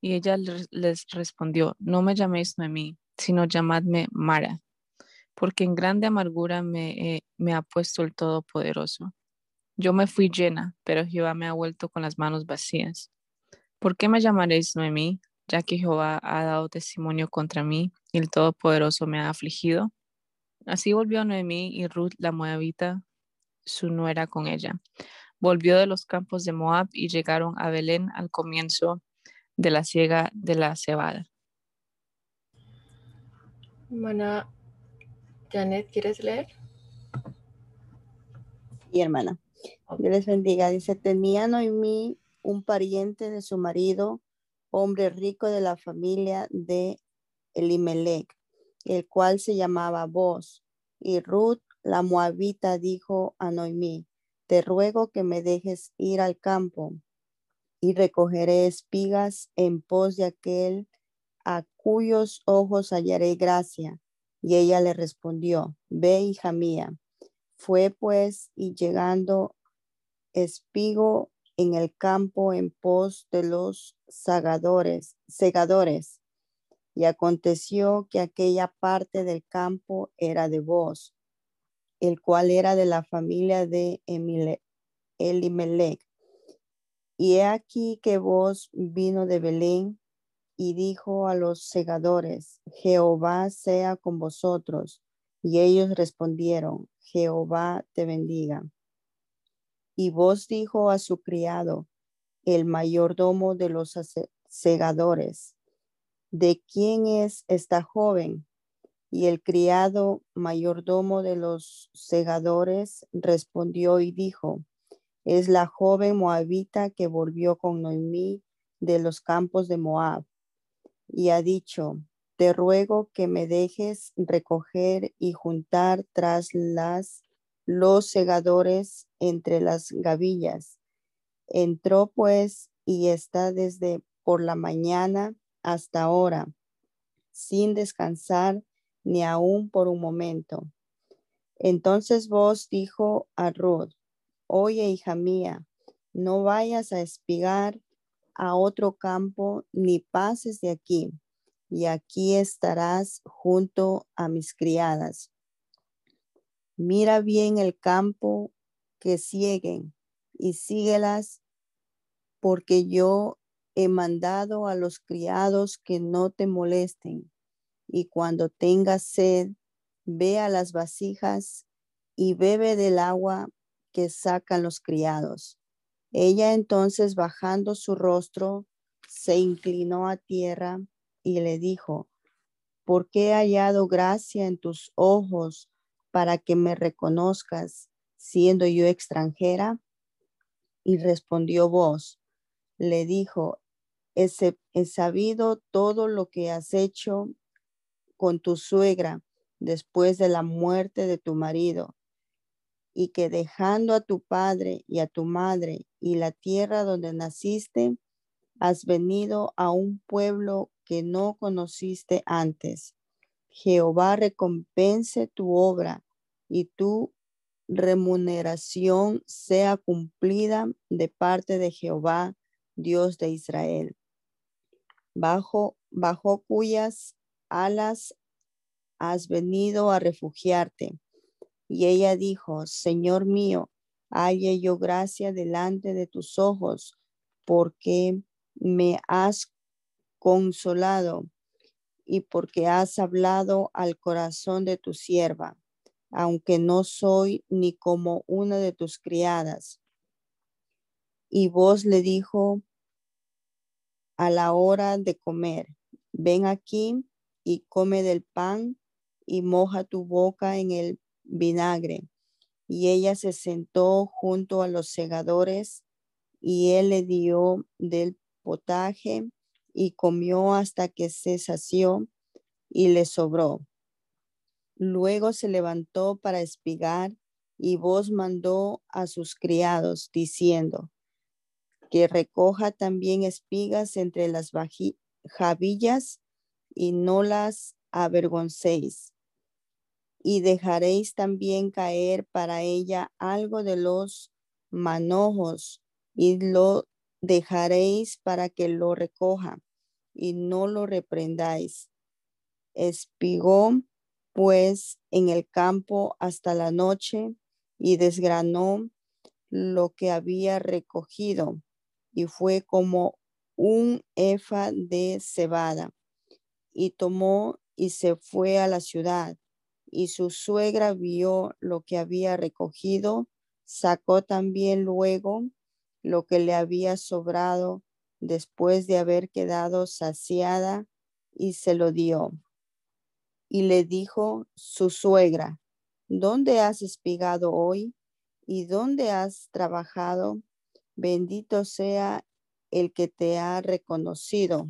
Y ella les respondió, no me llaméis Noemí, sino llamadme Mara, porque en grande amargura me, me ha puesto el Todopoderoso. Yo me fui llena, pero Jehová me ha vuelto con las manos vacías. ¿Por qué me llamaréis Noemí, ya que Jehová ha dado testimonio contra mí y el Todopoderoso me ha afligido? Así volvió Noemí y Ruth la Moabita, su nuera con ella volvió de los campos de Moab y llegaron a Belén al comienzo de la siega de la cebada. Hermana Janet, ¿quieres leer? Y hermana, Dios les bendiga. Dice, tenía Noemí un pariente de su marido, hombre rico de la familia de Elimelech, el cual se llamaba Boz. Y Ruth, la moabita, dijo a Noemí, te ruego que me dejes ir al campo y recogeré espigas en pos de aquel cuyos ojos hallaré gracia. Y ella le respondió, ve, hija mía. Fue pues y llegando espigo en el campo en pos de los segadores, segadores. Y aconteció que aquella parte del campo era de vos el cual era de la familia de Elimelech. Y he aquí que vos vino de Belén y dijo a los segadores, Jehová sea con vosotros. Y ellos respondieron, Jehová te bendiga. Y vos dijo a su criado, el mayordomo de los segadores, ¿de quién es esta joven? Y el criado mayordomo de los segadores respondió y dijo, es la joven moabita que volvió con Noemí de los campos de Moab. Y ha dicho, te ruego que me dejes recoger y juntar tras las los segadores entre las gavillas. Entró pues y está desde por la mañana hasta ahora, sin descansar ni aún por un momento. Entonces vos dijo a Ruth, oye hija mía, no vayas a espigar a otro campo ni pases de aquí, y aquí estarás junto a mis criadas. Mira bien el campo que siguen y síguelas, porque yo he mandado a los criados que no te molesten. Y cuando tengas sed, ve a las vasijas y bebe del agua que sacan los criados. Ella entonces, bajando su rostro, se inclinó a tierra y le dijo, ¿por qué he hallado gracia en tus ojos para que me reconozcas siendo yo extranjera? Y respondió vos, le dijo, he, sabido todo lo que has hecho con tu suegra después de la muerte de tu marido, y que dejando a tu padre y a tu madre y la tierra donde naciste, has venido a un pueblo que no conociste antes. Jehová recompense tu obra y tu remuneración sea cumplida de parte de Jehová, Dios de Israel, bajo, bajo cuyas alas has venido a refugiarte. Y ella dijo, Señor mío, halle yo gracia delante de tus ojos, porque me has consolado y porque has hablado al corazón de tu sierva aunque no soy ni como una de tus criadas. Y vos le dijo a la hora de comer, ven aquí y come del pan y moja tu boca en el vinagre. Y ella se sentó junto a los segadores y él le dio del potaje y comió hasta que se sació y le sobró. Luego se levantó para espigar y vos mandó a sus criados diciendo que recoja también espigas entre las javillas y no las avergoncéis. Y dejaréis también caer para ella algo de los manojos y lo dejaréis para que lo recoja y no lo reprendáis. Espigó pues en el campo hasta la noche y desgranó lo que había recogido y fue como un efa de cebada y tomó y se fue a la ciudad y su suegra vio lo que había recogido, sacó también luego lo que le había sobrado después de haber quedado saciada y se lo dio y le dijo su suegra, ¿dónde has espigado hoy? ¿Y dónde has trabajado? Bendito sea el que te ha reconocido.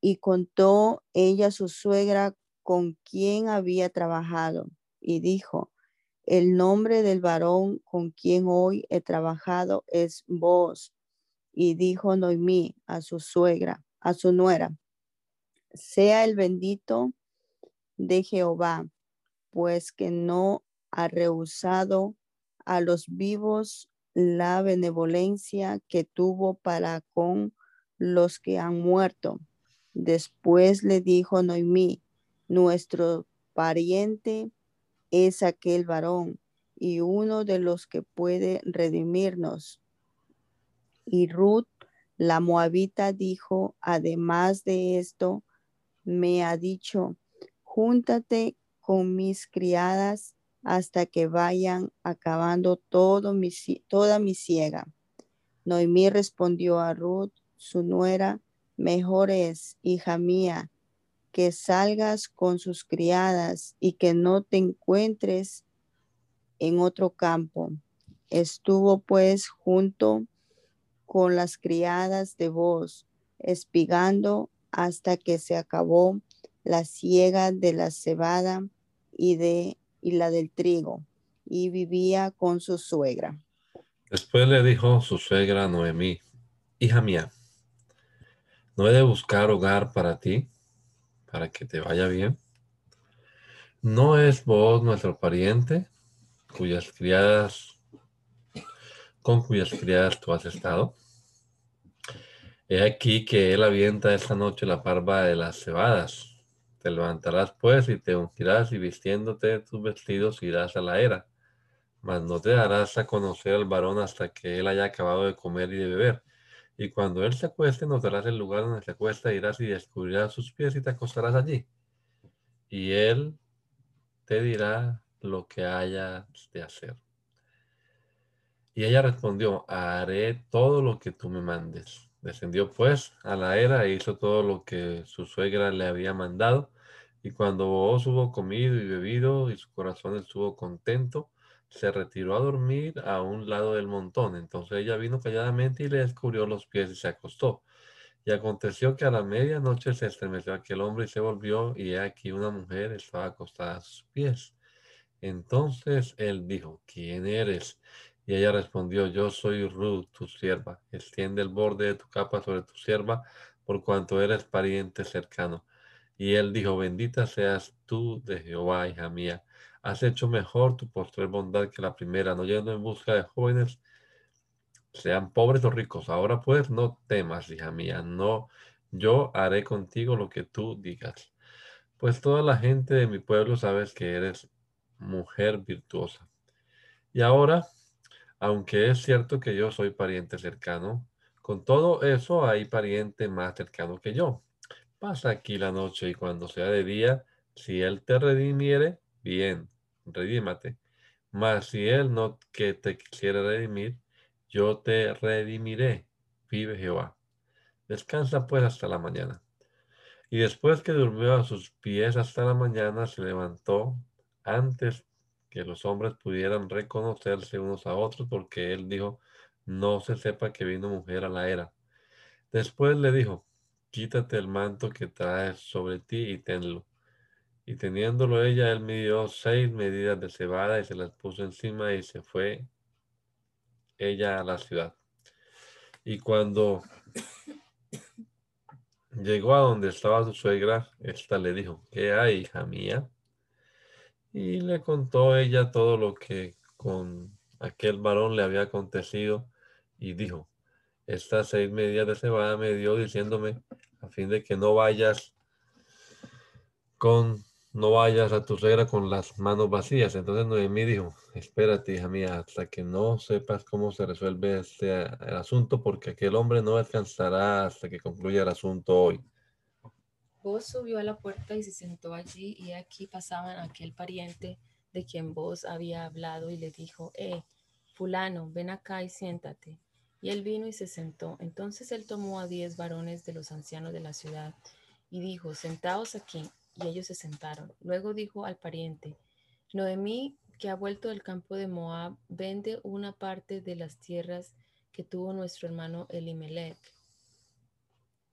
Y contó ella su suegra con quien había trabajado y dijo, el nombre del varón con quien hoy he trabajado es vos. Y dijo Noemí a su suegra, a su nuera, sea el bendito de Jehová, pues que no ha rehusado a los vivos la benevolencia que tuvo para con los que han muerto. Después le dijo Noemí, nuestro pariente es aquel varón y uno de los que puede redimirnos. Y Ruth, la moabita, dijo, además de esto, me ha dicho, júntate con mis criadas hasta que vayan acabando todo mi, toda mi ciega. Noemí respondió a Ruth, su nuera, mejor es, hija mía, que salgas con sus criadas y que no te encuentres en otro campo. Estuvo pues junto con las criadas de vos, espigando hasta que se acabó la siega de la cebada y, de, y la del trigo. y vivía con su suegra. Después le dijo su suegra Noemí, hija mía, ¿no he de buscar hogar para ti, para que te vaya bien? ¿No es vos nuestro pariente, cuyas criadas, con cuyas criadas tú has estado? He aquí que él avienta esta noche la parva de las cebadas. Te levantarás pues y te ungirás y vistiéndote tus vestidos irás a la era. Mas no te darás a conocer al varón hasta que él haya acabado de comer y de beber. Y cuando él se acueste, notarás el lugar donde se acuesta, irás y descubrirás sus pies y te acostarás allí. Y él te dirá lo que hayas de hacer. Y ella respondió, haré todo lo que tú me mandes. Descendió pues a la era e hizo todo lo que su suegra le había mandado. Y cuando vos hubo comido y bebido y su corazón estuvo contento, se retiró a dormir a un lado del montón. Entonces ella vino calladamente y le descubrió los pies y se acostó. Y aconteció que a la medianoche se estremeció aquel hombre y se volvió, y aquí una mujer estaba acostada a sus pies. Entonces él dijo, ¿quién eres? Y ella respondió, yo soy Ruth, tu sierva. Extiende el borde de tu capa sobre tu sierva, por cuanto eres pariente cercano. Y él dijo, bendita seas tú de Jehová, hija mía. Has hecho mejor tu postrer bondad que la primera, no yendo en busca de jóvenes, sean pobres o ricos. Ahora pues no temas, hija mía, no, yo haré contigo lo que tú digas. Pues toda la gente de mi pueblo sabes que eres mujer virtuosa. Y ahora aunque es cierto que yo soy pariente cercano, con todo eso hay pariente más cercano que yo. Pasa aquí la noche y cuando sea de día, si él te redimiere, bien, redímate. Mas si él no que te quisiera redimir, yo te redimiré, vive Jehová. Descansa pues hasta la mañana. Y después que durmió a sus pies hasta la mañana, se levantó antes que los hombres pudieran reconocerse unos a otros, porque él dijo, no se sepa que vino mujer a la era. Después le dijo, quítate el manto que traes sobre ti y tenlo. Y teniéndolo ella, él midió seis medidas de cebada y se las puso encima y se fue ella a la ciudad. Y cuando llegó a donde estaba su suegra, ésta le dijo, ¿qué hay, hija mía? Y le contó ella todo lo que con aquel varón le había acontecido y dijo, estas seis medidas de cebada me dio diciéndome a fin de que no vayas con, no vayas a tu suegra con las manos vacías. Entonces Noemí dijo, espérate hija mía hasta que no sepas cómo se resuelve este el asunto porque aquel hombre no descansará hasta que concluya el asunto hoy. Vos subió a la puerta y se sentó allí, y aquí pasaban aquel pariente de quien vos había hablado y le dijo, eh, fulano, ven acá y siéntate. Y él vino y se sentó. Entonces él tomó a diez varones de los ancianos de la ciudad y dijo, sentaos aquí. Y ellos se sentaron. Luego dijo al pariente, Noemí, que ha vuelto del campo de Moab, vende una parte de las tierras que tuvo nuestro hermano Elimelech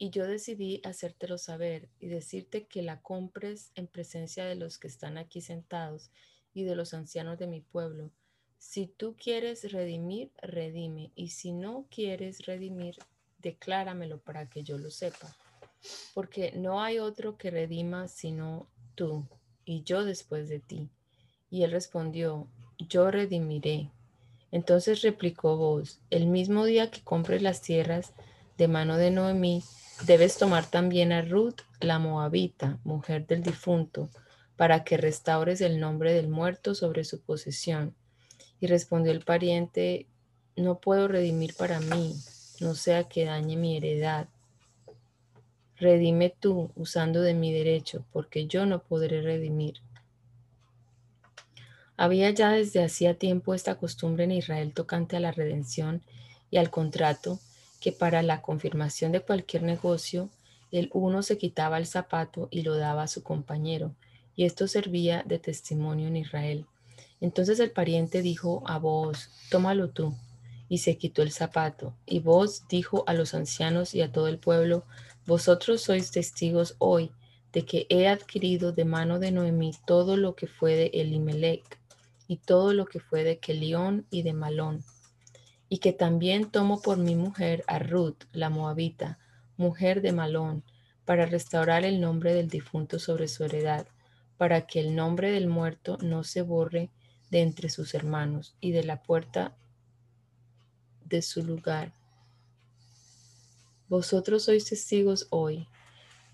y yo decidí hacértelo saber y decirte que la compres en presencia de los que están aquí sentados y de los ancianos de mi pueblo. Si tú quieres redimir, redime, y si no quieres redimir, decláramelo para que yo lo sepa. Porque no hay otro que redima sino tú, y yo después de ti. Y él respondió, yo redimiré. Entonces replicó vos, el mismo día que compres las tierras de mano de Noemí, Debes tomar también a Ruth, la moabita, mujer del difunto, para que restaures el nombre del muerto sobre su posesión. Y respondió el pariente, no puedo redimir para mí, no sea que dañe mi heredad. Redime tú usando de mi derecho, porque yo no podré redimir. Había ya desde hacía tiempo esta costumbre en Israel tocante a la redención y al contrato, que para la confirmación de cualquier negocio, el uno se quitaba el zapato y lo daba a su compañero, y esto servía de testimonio en Israel. Entonces el pariente dijo a vos, tómalo tú, y se quitó el zapato. Y vos dijo a los ancianos y a todo el pueblo, vosotros sois testigos hoy de que he adquirido de mano de Noemí todo lo que fue de Elimelech, y todo lo que fue de Kelión y de Malón, y que también tomo por mi mujer a Ruth, la moabita, mujer de Malón, para restaurar el nombre del difunto sobre su heredad, para que el nombre del muerto no se borre de entre sus hermanos y de la puerta de su lugar. Vosotros sois testigos hoy.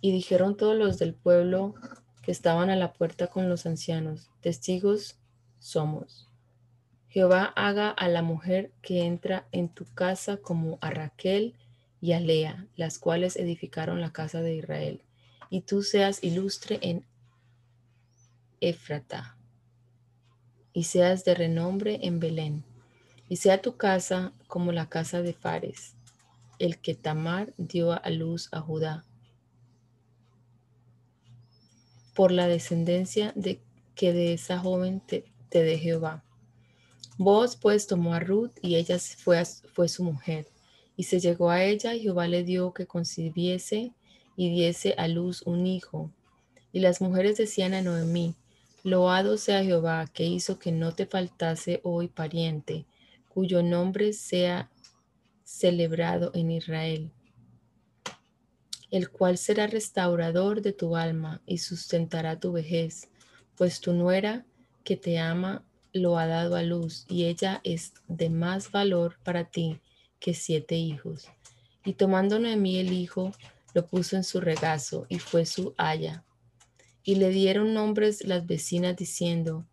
Y dijeron todos los del pueblo que estaban a la puerta con los ancianos, testigos somos. Jehová haga a la mujer que entra en tu casa como a Raquel y a Lea, las cuales edificaron la casa de Israel, y tú seas ilustre en Éfrata, y seas de renombre en Belén, y sea tu casa como la casa de Fares, el que Tamar dio a luz a Judá, por la descendencia de que de esa joven te, de Jehová. Vos pues tomó a Ruth y ella fue, fue su mujer. Y se llegó a ella y Jehová le dio que concibiese y diese a luz un hijo. Y las mujeres decían a Noemí, Loado sea Jehová que hizo que no te faltase hoy pariente, cuyo nombre sea celebrado en Israel, el cual será restaurador de tu alma y sustentará tu vejez, pues tu nuera que te ama lo ha dado a luz y ella es de más valor para ti que siete hijos. Y tomando Noemí el hijo, lo puso en su regazo y fue su haya. Y le dieron nombres las vecinas diciendo,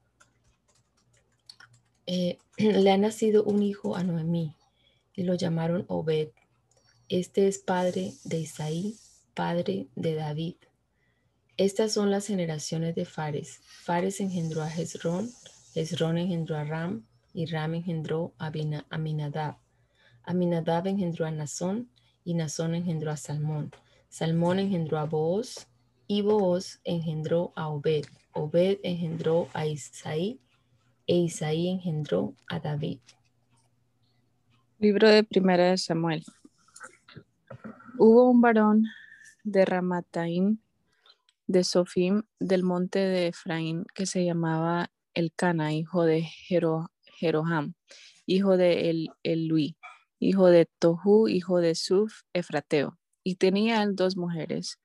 eh, le ha nacido un hijo a Noemí y lo llamaron Obed. Este es padre de Isaí, padre de David. Estas son las generaciones de Fares. Fares engendró a Hezrón, Hezrón engendró a Ram, y Ram engendró a Aminadab. Aminadab engendró a Nazón, y Nazón engendró a Salmón. Salmón engendró a Booz, y Booz engendró a Obed. Obed engendró a Isaí, e Isaí engendró a David. Libro de Primera de Samuel. Hubo un varón de Ramataim de Sofim del monte de Efraín, que se llamaba Elcana, hijo de Jeroham, hijo de El Elui, hijo de Tohu, hijo de Suf, Efrateo. Y tenía él dos mujeres.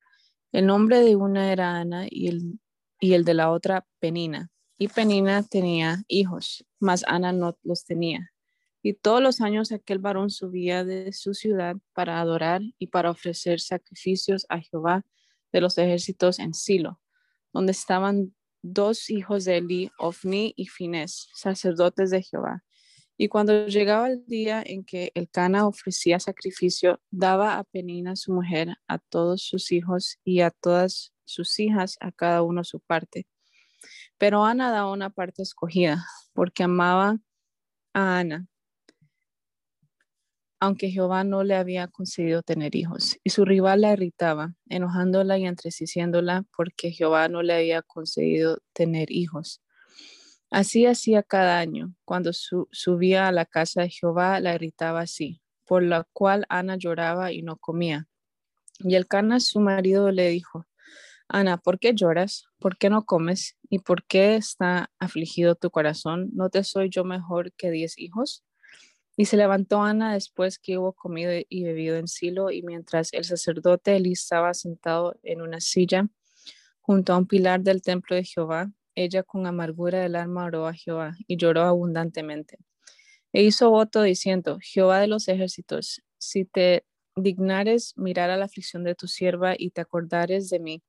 El nombre de una era Ana y el, y el de la otra Penina. Y Penina tenía hijos, mas Ana no los tenía. Y todos los años aquel varón subía de su ciudad para adorar y para ofrecer sacrificios a Jehová de los ejércitos en Silo, donde estaban dos hijos de Eli, Ofni y Fines, sacerdotes de Jehová. Y cuando llegaba el día en que el Cana ofrecía sacrificio, daba a Penina su mujer, a todos sus hijos y a todas sus hijas, a cada uno su parte. Pero Ana daba una parte escogida, porque amaba a Ana, aunque Jehová no le había concedido tener hijos. Y su rival la irritaba, enojándola y entristeciéndola porque Jehová no le había concedido tener hijos. Así hacía cada año. Cuando subía a la casa de Jehová, la irritaba así, por la cual Ana lloraba y no comía. Y el Cana, su marido, le dijo, Ana, ¿por qué lloras? ¿Por qué no comes? ¿Y por qué está afligido tu corazón? ¿No te soy yo mejor que diez hijos? Y se levantó Ana después que hubo comido y bebido en Silo, y mientras el sacerdote Elí estaba sentado en una silla junto a un pilar del templo de Jehová, ella con amargura del alma oró a Jehová y lloró abundantemente. E hizo voto diciendo, Jehová de los ejércitos, si te dignares mirar a la aflicción de tu sierva y te acordares de mí,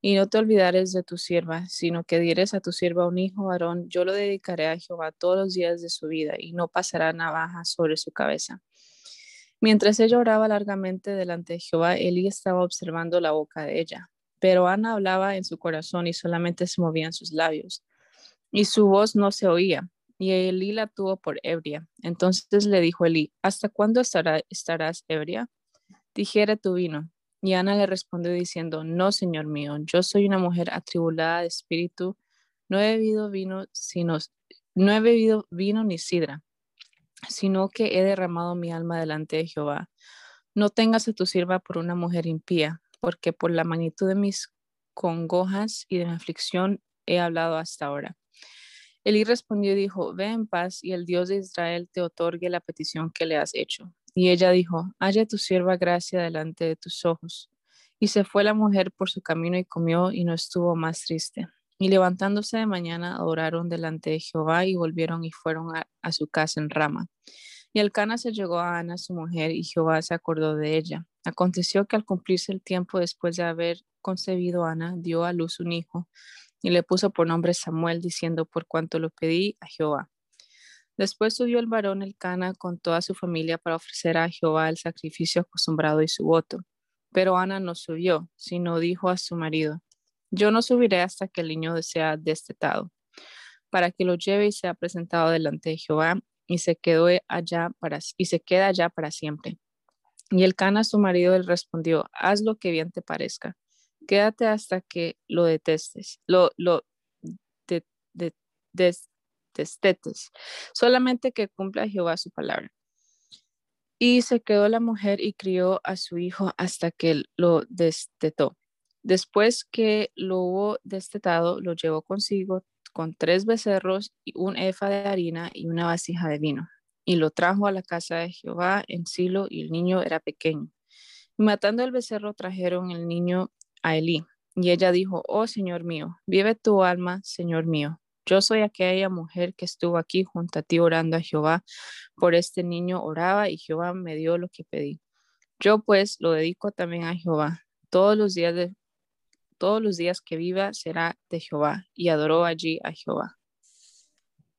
y no te olvidares de tu sierva, sino que dieres a tu sierva un hijo varón, yo lo dedicaré a Jehová todos los días de su vida, y no pasará navaja sobre su cabeza. Mientras ella oraba largamente delante de Jehová, Elí estaba observando la boca de ella. Pero Ana hablaba en su corazón y solamente se movían sus labios, y su voz no se oía. Y Elí la tuvo por ebria. Entonces le dijo Elí, ¿hasta cuándo estarás ebria? Dijere tu vino. Y Ana le respondió diciendo, no, Señor mío, yo soy una mujer atribulada de espíritu, no he bebido vino, sino, no he bebido vino ni sidra, sino que he derramado mi alma delante de Jehová. No tengas a tu sierva por una mujer impía, porque por la magnitud de mis congojas y de mi aflicción he hablado hasta ahora. Elí respondió y dijo, ve en paz y el Dios de Israel te otorgue la petición que le has hecho. Y ella dijo, haya tu sierva gracia delante de tus ojos. Y se fue la mujer por su camino y comió y no estuvo más triste. Y levantándose de mañana adoraron delante de Jehová y volvieron y fueron a, su casa en Rama. Y el Cana se llegó a Ana, su mujer, y Jehová se acordó de ella. Aconteció que al cumplirse el tiempo después de haber concebido Ana, dio a luz un hijo, y le puso por nombre Samuel, diciendo, por cuanto lo pedí a Jehová. Después subió el varón el Cana con toda su familia para ofrecer a Jehová el sacrificio acostumbrado y su voto. Pero Ana no subió, sino dijo a su marido, yo no subiré hasta que el niño sea destetado, para que lo lleve y sea presentado delante de Jehová, y se quedó allá para y se allá para siempre. Y el Cana su marido le respondió, haz lo que bien te parezca, quédate hasta que lo detestes, destetes, solamente que cumpla Jehová su palabra. Y se quedó la mujer y crió a su hijo hasta que lo destetó. Después que lo hubo destetado, lo llevó consigo con tres becerros y un efa de harina y una vasija de vino. Y lo trajo a la casa de Jehová en Silo y el niño era pequeño. Y matando el becerro trajeron el niño a Elí. Y ella dijo, oh Señor mío, vive tu alma, Señor mío. Yo soy aquella mujer que estuvo aquí junto a ti orando a Jehová. Por este niño oraba y Jehová me dio lo que pedí. Yo pues lo dedico también a Jehová. Todos los días de todos los días que viva será de Jehová y adoró allí a Jehová.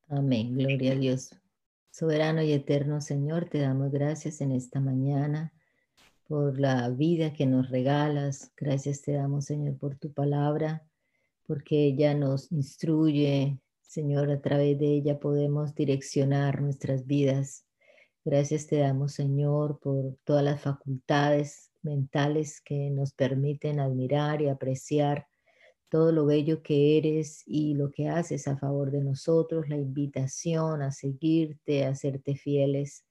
Amén, gloria a Dios. Soberano y eterno Señor, te damos gracias en esta mañana por la vida que nos regalas. Gracias te damos, Señor, por tu palabra porque ella nos instruye, Señor, a través de ella podemos direccionar nuestras vidas. Gracias te damos, Señor, por todas las facultades mentales que nos permiten admirar y apreciar todo lo bello que eres y lo que haces a favor de nosotros, la invitación a seguirte, a hacerte fieles.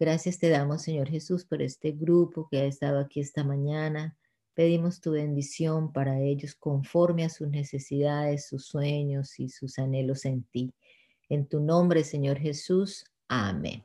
Gracias te damos, Señor Jesús, por este grupo que ha estado aquí esta mañana Pedimos tu bendición para ellos conforme a sus necesidades, sus sueños y sus anhelos en ti. En tu nombre, Señor Jesús. Amén.